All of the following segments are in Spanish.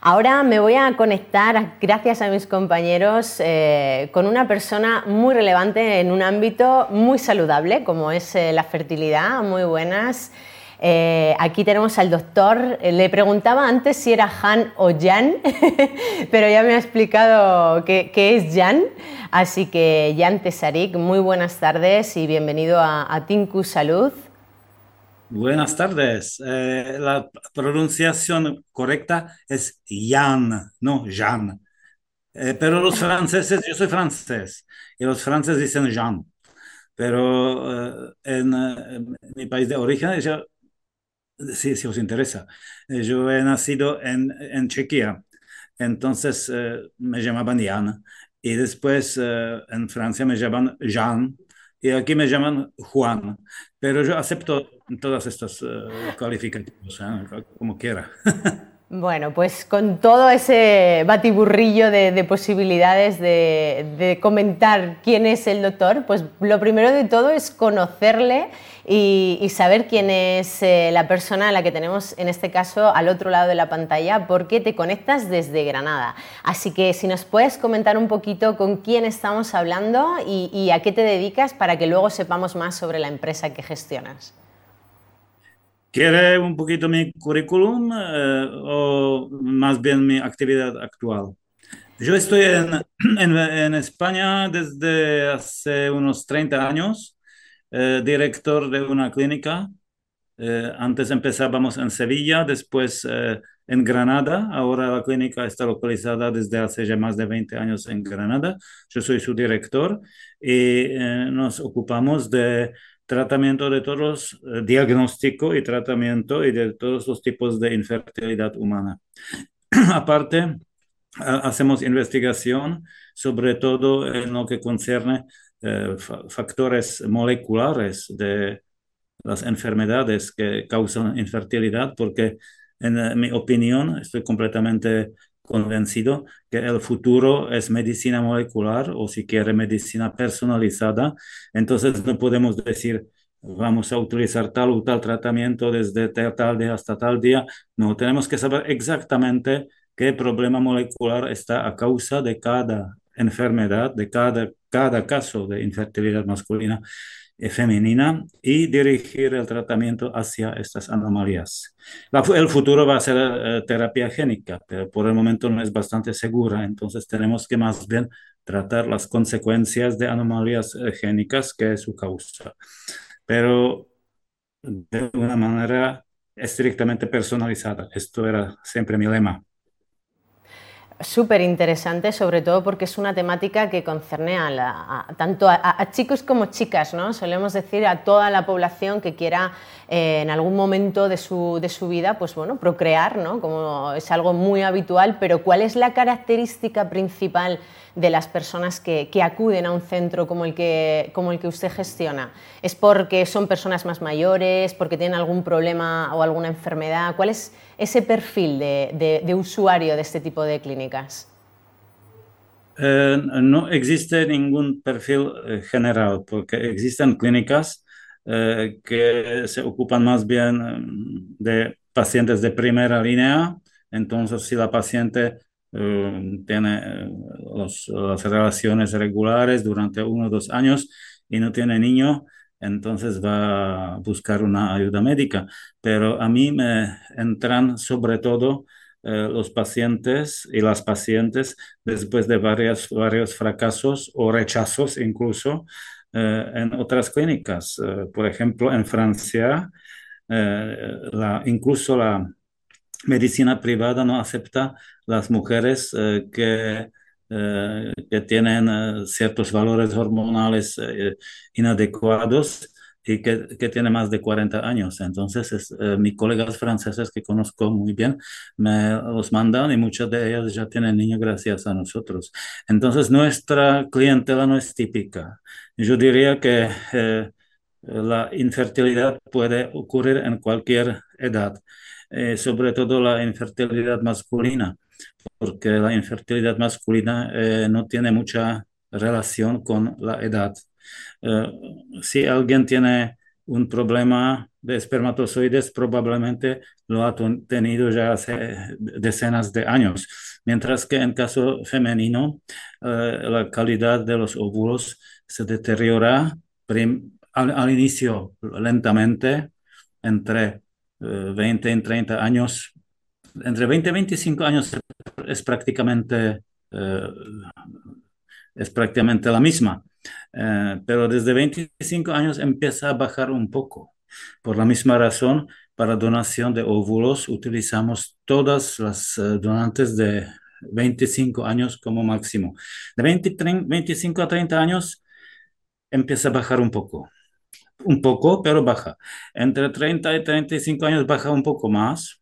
Ahora me voy a conectar, gracias a mis compañeros, eh, con una persona muy relevante en un ámbito muy saludable, como es eh, la fertilidad. Muy buenas. Eh, aquí tenemos al doctor. Le preguntaba antes si era Han o Jan, pero ya me ha explicado qué, es Jan. Así que Jan Tesarik, muy buenas tardes y bienvenido a, a Tinku Salud. Buenas tardes. Eh, la pronunciación correcta es Jan, no Jean. Eh, pero los franceses, yo soy francés, y los franceses dicen Jean. Pero eh, en, mi país de origen, yo, sí, si os interesa, yo he nacido en, en Chequia, entonces me llamaban Jan. Y después en Francia me llaman Jean y aquí me llaman Juan, pero yo acepto todas estas uh, calificativos, ¿eh? como quiera. Bueno, pues con todo ese batiburrillo de, posibilidades de, comentar quién es el doctor, pues lo primero de todo es conocerle y, saber quién es eh, la persona a la que tenemos en este caso al otro lado de la pantalla, porque te conectas desde Granada. Así que si nos puedes comentar un poquito con quién estamos hablando y a qué te dedicas para que luego sepamos más sobre la empresa que gestionas. ¿Quiere un poquito mi currículum eh, o más bien mi actividad actual? Yo estoy en, en, España desde hace unos 30 años, eh, director de una clínica. Eh, antes empezábamos en Sevilla, después en Granada. Ahora la clínica está localizada desde hace ya más de 20 años en Granada. Yo soy su director y nos ocupamos de tratamiento de todos, eh, diagnóstico y tratamiento y de todos los tipos de infertilidad humana. Aparte, hacemos investigación sobre todo en lo que concierne eh, factores moleculares de las enfermedades que causan infertilidad, porque en eh, mi opinión estoy completamente convencido que el futuro es medicina molecular o si quiere medicina personalizada. Entonces no podemos decir vamos a utilizar tal o tal tratamiento desde tal día hasta tal día. No, tenemos que saber exactamente qué problema molecular está a causa de cada enfermedad, de cada, cada caso de infertilidad masculina femenina y dirigir el tratamiento hacia estas anomalías. el futuro va a ser eh, terapia génica, pero por el momento no es bastante segura, entonces tenemos que más bien tratar las consecuencias de anomalías eh, génicas que es su causa, pero de una manera estrictamente personalizada. Esto era siempre mi lema. Súper interesante, sobre todo porque es una temática que concerne a, tanto a, chicos como chicas, ¿no? Solemos decir a toda la población que quiera eh, en algún momento de su, de su, vida, pues bueno, procrear, ¿no? Como es algo muy habitual, pero ¿cuál es la característica principal de las personas que, acuden a un centro como el que, como el que usted gestiona? ¿Es porque son personas más mayores, porque tienen algún problema o alguna enfermedad? ¿Cuál es ese perfil de, usuario de este tipo de clínicas? Eh, no existe ningún perfil eh, general, porque existen clínicas eh, que se ocupan más bien de pacientes de primera línea. Entonces, si la paciente eh, tiene eh, las relaciones regulares durante uno o dos años y no tiene niño, entonces va a buscar una ayuda médica. Pero a mí me entran sobre todo los pacientes y las pacientes después de varios, varios fracasos o rechazos incluso en otras clínicas. por ejemplo, en Francia, la, incluso la medicina privada no acepta las mujeres eh, que, eh, que tienen eh, ciertos valores hormonales inadecuados y que, tienen más de 40 años. Entonces, es, mis colegas franceses que conozco muy bien me los mandan y muchas de ellas ya tienen niños gracias a nosotros. Entonces, nuestra clientela no es típica. Yo diría que la infertilidad puede ocurrir en cualquier edad. Eh, sobre todo la infertilidad masculina, porque la infertilidad masculina eh, no tiene mucha relación con la edad. Eh, si alguien tiene un problema de espermatozoides probablemente lo ha tenido ya hace decenas de años, mientras que en caso femenino eh, la calidad de los óvulos se deteriora al, inicio lentamente entre 20 y 30 años. Entre 20 y 25 años es prácticamente, eh, es prácticamente la misma. Eh, pero desde 25 años empieza a bajar un poco. Por la misma razón, para donación de óvulos utilizamos todas las eh, donantes de 25 años como máximo. De 25 a 30 años empieza a bajar un poco. Un poco, pero baja. Entre 30 y 35 años baja un poco más.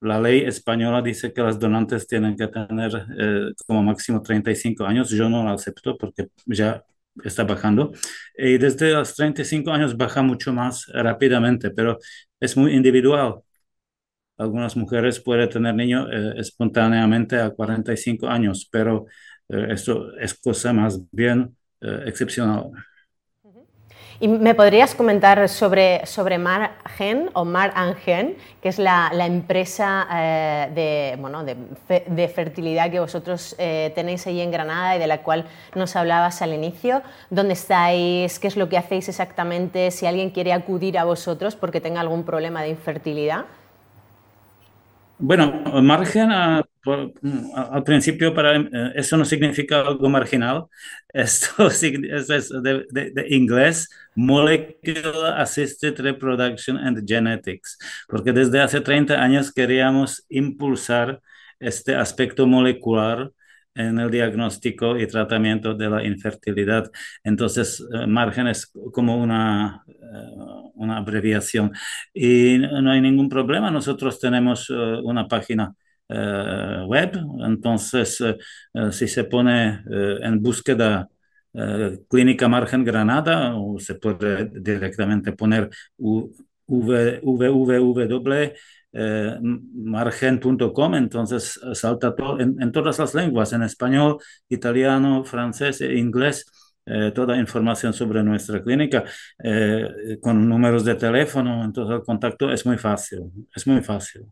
La ley española dice que las donantes tienen que tener eh, como máximo 35 años. Yo no la acepto porque ya está bajando. Y desde los 35 años baja mucho más rápidamente, pero es muy individual. Algunas mujeres pueden tener niños eh, espontáneamente a 45 años, pero eh, esto es cosa más bien eh, excepcional. ¿Y me podrías comentar sobre, sobre Margen o Mar Angen, que es la, la empresa eh, de, bueno, de, fertilidad que vosotros eh, tenéis ahí en Granada y de la cual nos hablabas al inicio? ¿Dónde estáis? ¿Qué es lo que hacéis exactamente? Si alguien quiere acudir a vosotros porque tenga algún problema de infertilidad. Bueno, margen al principio para eh, eso no significa algo marginal. Esto es de, inglés Molecular Assisted Reproduction and Genetics, porque desde hace 30 años queríamos impulsar este aspecto molecular en el diagnóstico y tratamiento de la infertilidad. Entonces, eh, margen es como una, eh, una abreviación. Y no hay ningún problema. Nosotros tenemos eh, una página web. Entonces, si se pone en búsqueda Clínica Margen Granada, o se puede directamente poner www eh, margen.com, entonces eh, salta todo en, todas las lenguas, en español, italiano, francés e inglés. Eh, toda información sobre nuestra clínica con números de teléfono, entonces el contacto es muy fácil, es muy fácil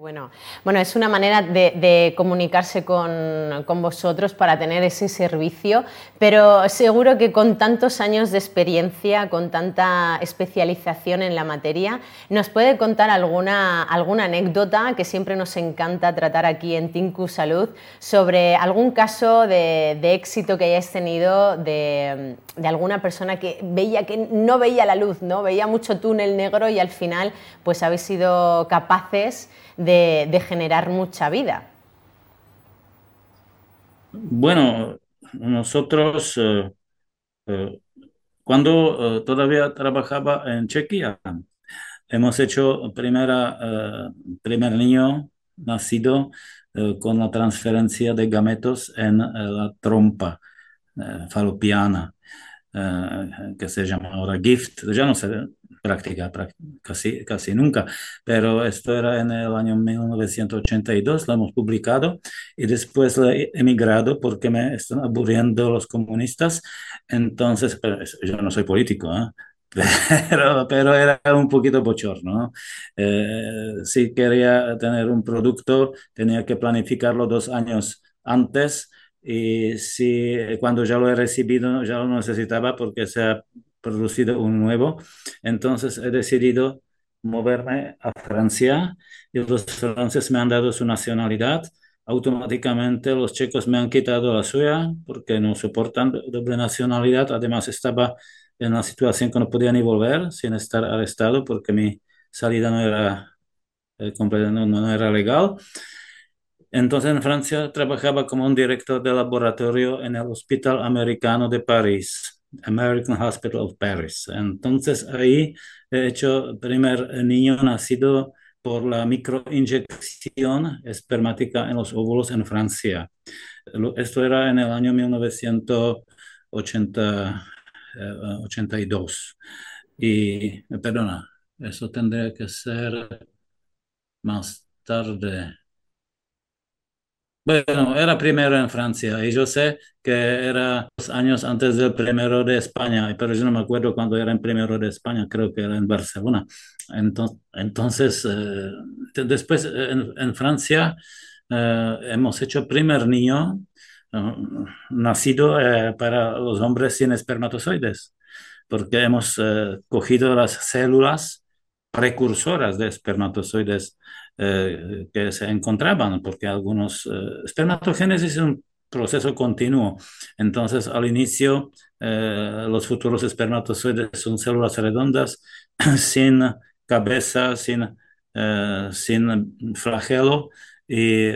bueno. Bueno, es una manera de, comunicarse con, vosotros para tener ese servicio, pero seguro que con tantos años de experiencia, con tanta especialización en la materia, ¿nos puede contar alguna, alguna anécdota que siempre nos encanta tratar aquí en Tinku Salud sobre algún caso de, éxito que hayáis tenido de, de, alguna persona que veía que no veía la luz, ¿no? veía mucho túnel negro y al final pues habéis sido capaces de, generar mucha vida. Bueno, nosotros, eh, eh, cuando eh, todavía trabajaba en Chequia, hemos hecho primera, primer niño nacido con la transferencia de gametos en la trompa falopiana, que se llama ahora GIFT, ya no sé, práctica, casi, casi nunca, pero esto era en el año 1982, lo hemos publicado y después he emigrado porque me están aburriendo los comunistas, entonces, yo no soy político, ¿eh? Pero, pero era un poquito bochorno. Eh, si quería tener un producto, tenía que planificarlo dos años antes y si cuando ya lo he recibido ya lo necesitaba porque se ha producido un nuevo. Entonces he decidido moverme a Francia y los franceses me han dado su nacionalidad. Automáticamente los checos me han quitado la suya porque no soportan doble nacionalidad. Además estaba en una situación que no podía ni volver sin estar arrestado porque mi salida no era, eh, no, no era legal. Entonces en Francia trabajaba como un director de laboratorio en el Hospital Americano de París. American Hospital of Paris. Entonces ahí he hecho primer niño nacido por la microinyección espermática en los óvulos en Francia. Esto era en el año 1982. Y, perdona, eso tendría que ser más tarde. Bueno, era primero en Francia y yo sé que era dos años antes del primero de España, pero yo no me acuerdo cuando era en primero de España, creo que era en Barcelona. Entonces, entonces eh, después en, en Francia eh, hemos hecho primer niño eh, nacido para los hombres sin espermatozoides, porque hemos cogido las células precursoras de espermatozoides eh, que se encontraban, porque algunos eh, espermatogénesis es un proceso continuo. Entonces, al inicio, eh, los futuros espermatozoides son células redondas, sin cabeza, sin, sin flagelo. Y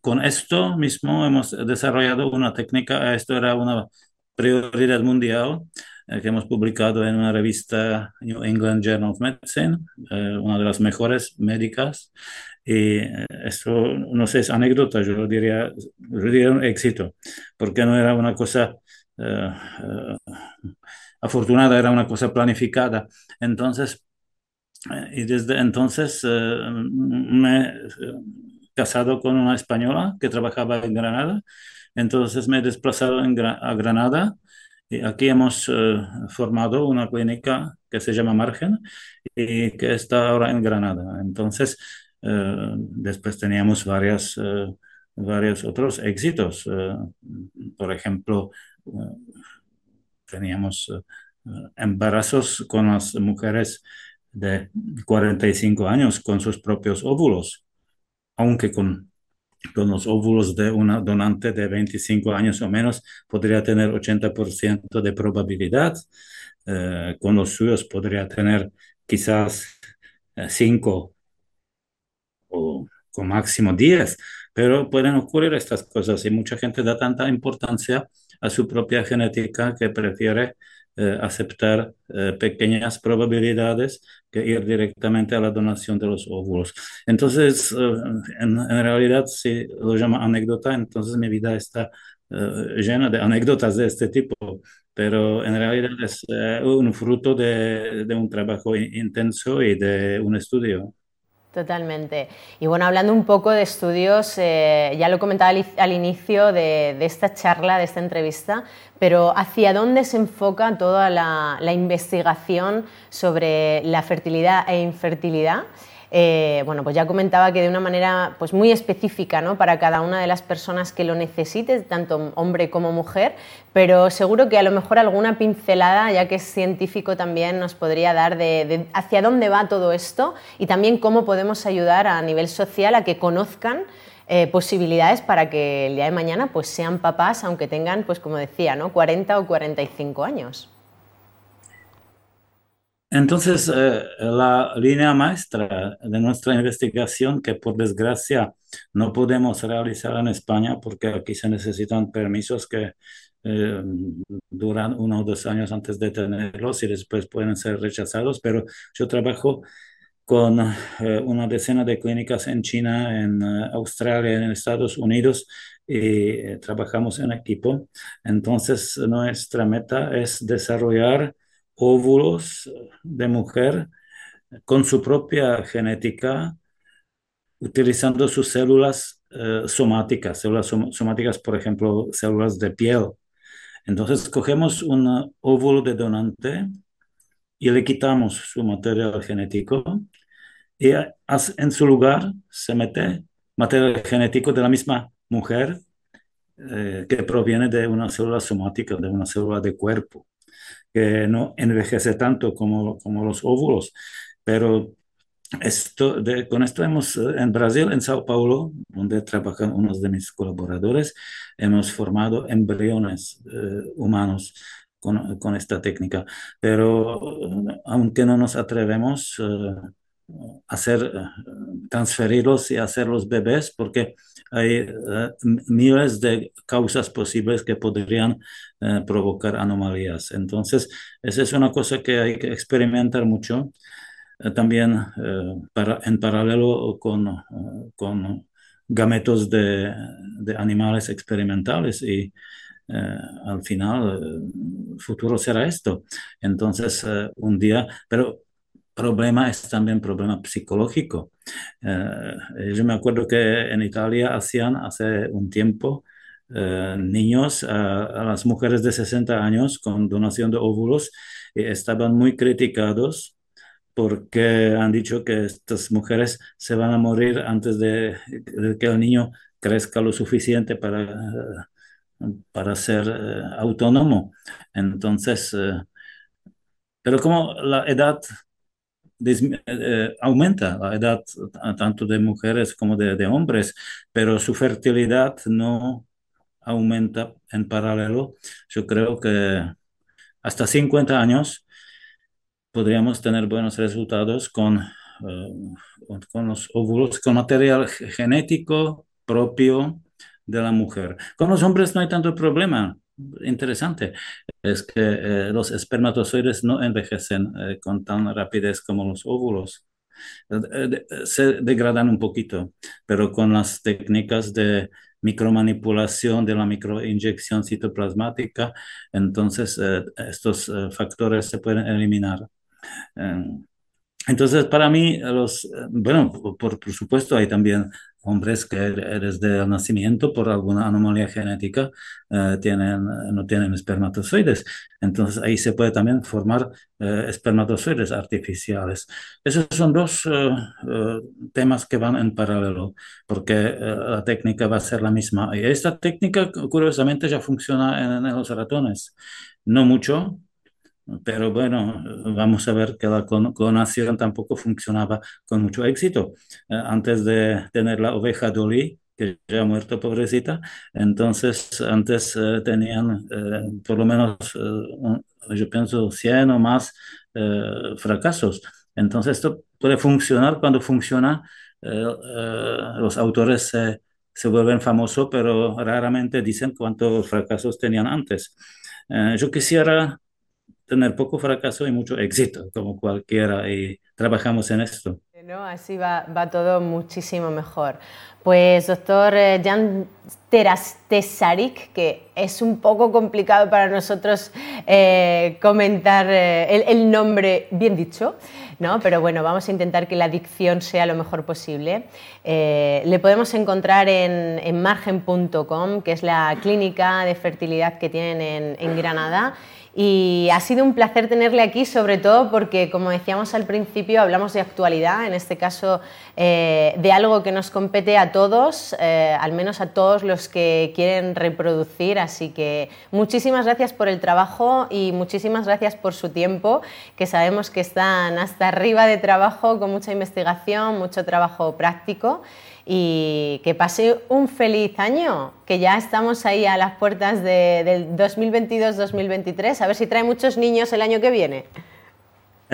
con esto mismo hemos desarrollado una técnica, esto era una prioridad mundial, que hemos publicado en una revista New England Journal of Medicine, eh, una de las mejores médicas. Y eh, esto, no sé, es anécdota, yo diría, yo diría un éxito, porque no era una cosa eh, afortunada, era una cosa planificada. Entonces, y desde entonces me he casado con una española que trabajaba en Granada. Entonces me he desplazado en, a Granada aquí hemos eh, formado una clínica que se llama Margen y que está ahora en Granada. Entonces, eh, después teníamos varias, eh, varios otros éxitos. por ejemplo, teníamos embarazos con las mujeres de 45 años con sus propios óvulos, aunque con con los óvulos de una donante de 25 años o menos podría tener 80% de probabilidad, eh, con los suyos podría tener quizás 5 eh, o con máximo 10, pero pueden ocurrir estas cosas y mucha gente da tanta importancia a su propia genética que prefiere eh, aceptar eh, pequeñas probabilidades que ir directamente a la donación de los óvulos. Entonces, eh, en, realidad, si lo llama anécdota, entonces mi vida está llena de anécdotas de este tipo, pero en realidad es un fruto de, de un trabajo intenso y de un estudio. Totalmente. Y bueno, hablando un poco de estudios, eh, ya lo comentaba al, inicio de, esta charla, de esta entrevista, pero ¿hacia dónde se enfoca toda la investigación sobre la fertilidad e infertilidad? Eh, bueno, pues ya comentaba que de una manera pues muy específica ¿no? para cada una de las personas que lo necesite, tanto hombre como mujer, pero seguro que a lo mejor alguna pincelada, ya que es científico también, nos podría dar de, hacia dónde va todo esto y también cómo podemos ayudar a nivel social a que conozcan eh, posibilidades para que el día de mañana pues, sean papás, aunque tengan, pues como decía, ¿no? 40 o 45 años. Entonces, eh, la línea maestra de nuestra investigación, que por desgracia no podemos realizar en España porque aquí se necesitan permisos que eh, duran uno o dos años antes de tenerlos y después pueden ser rechazados, pero yo trabajo con eh, una decena de clínicas en China, en Australia, en Estados Unidos y trabajamos en equipo. Entonces, nuestra meta es desarrollar óvulos de mujer con su propia genética, utilizando sus células eh, somáticas, células somáticas, por ejemplo, células de piel. Entonces, cogemos un óvulo de donante y le quitamos su material genético y en su lugar se mete material genético de la misma mujer eh, que proviene de una célula somática, de una célula de cuerpo que no envejece tanto como, como los óvulos, pero esto, con esto hemos, en Brasil, en Sao Paulo, donde trabajan unos de mis colaboradores, hemos formado embriones eh, humanos con, con, esta técnica. Pero aunque no nos atrevemos eh, a hacer, transferirlos y hacer los bebés, porque hay eh, miles de causas posibles que podrían eh, provocar anomalías. Entonces, esa es una cosa que hay que experimentar mucho. Eh, también en paralelo con, con gametos de, de, animales experimentales y al final el futuro será esto. Entonces, un día, pero problema es también problema psicológico. Eh, yo me acuerdo que en Italia hacían hace un tiempo eh, niños a, las mujeres de 60 años con donación de óvulos y estaban muy criticados porque han dicho que estas mujeres se van a morir antes de, que el niño crezca lo suficiente para, para ser eh, autónomo. Entonces, pero como la edad aumenta la edad tanto de mujeres como de, hombres, pero su fertilidad no aumenta en paralelo. Yo creo que hasta 50 años podríamos tener buenos resultados con, eh, con los óvulos, con material genético propio de la mujer. Con los hombres no hay tanto problema interesante es que eh, los espermatozoides no envejecen eh, con tan rapidez como los óvulos. Eh, se degradan un poquito, pero con las técnicas de micromanipulación de la microinyección citoplasmática, entonces estos factores se pueden eliminar. entonces, para mí, los, bueno, por supuesto, hay también hombres que desde el nacimiento por alguna anomalía genética eh, tienen, no tienen espermatozoides. Entonces ahí se puede también formar eh, espermatozoides artificiales. Esos son dos eh, temas que van en paralelo, porque la técnica va a ser la misma. Y esta técnica, curiosamente, ya funciona en, en los ratones. No mucho, pero bueno, vamos a ver que la clonación tampoco funcionaba con mucho éxito. Eh, antes de tener la oveja Dolly, que ya ha muerto pobrecita, entonces antes eh, tenían eh, por lo menos, yo pienso, 100 o más fracasos. Entonces esto puede funcionar cuando funciona, los autores se, se vuelven famosos, pero raramente dicen cuántos fracasos tenían antes. yo quisiera tener poco fracaso y mucho éxito, como cualquiera, y trabajamos en esto. ¿no? Así va, va, todo muchísimo mejor. Pues doctor eh, Jan Terastesarik, que es un poco complicado para nosotros eh, comentar eh, el, nombre bien dicho, ¿no? pero bueno, vamos a intentar que la dicción sea lo mejor posible. le podemos encontrar en, en margen.com, que es la clínica de fertilidad que tienen en, en Granada y ha sido un placer tenerle aquí, sobre todo porque, como decíamos al principio, hablamos de actualidad, en este caso eh, de algo que nos compete a todos, eh, al menos a todos los que quieren reproducir. Así que muchísimas gracias por el trabajo y muchísimas gracias por su tiempo, que sabemos que están hasta arriba de trabajo, con mucha investigación, mucho trabajo práctico y que pase un feliz año, que ya estamos ahí a las puertas del 2022-2023, a ver si trae muchos niños el año que viene.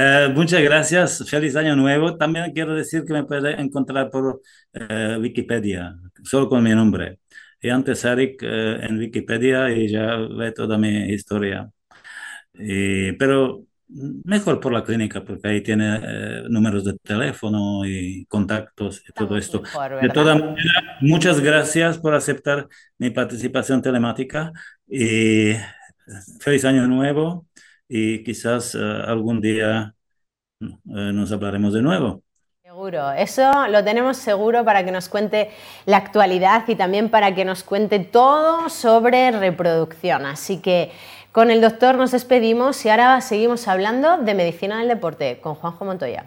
Eh, muchas gracias, feliz año nuevo. También quiero decir que me puede encontrar por eh, Wikipedia, solo con mi nombre. Y antes Eric eh, en Wikipedia y ya ve toda mi historia. pero mejor por la clínica, porque ahí tiene eh, números de teléfono y contactos y todo esto. de todas maneras, muchas gracias por aceptar mi participación telemática y feliz año nuevo y quizás eh, algún día eh, nos hablaremos de nuevo. Seguro, eso lo tenemos seguro para que nos cuente la actualidad y también para que nos cuente todo sobre reproducción. Así que con el doctor nos despedimos y ahora seguimos hablando de medicina del deporte con Juanjo Montoya.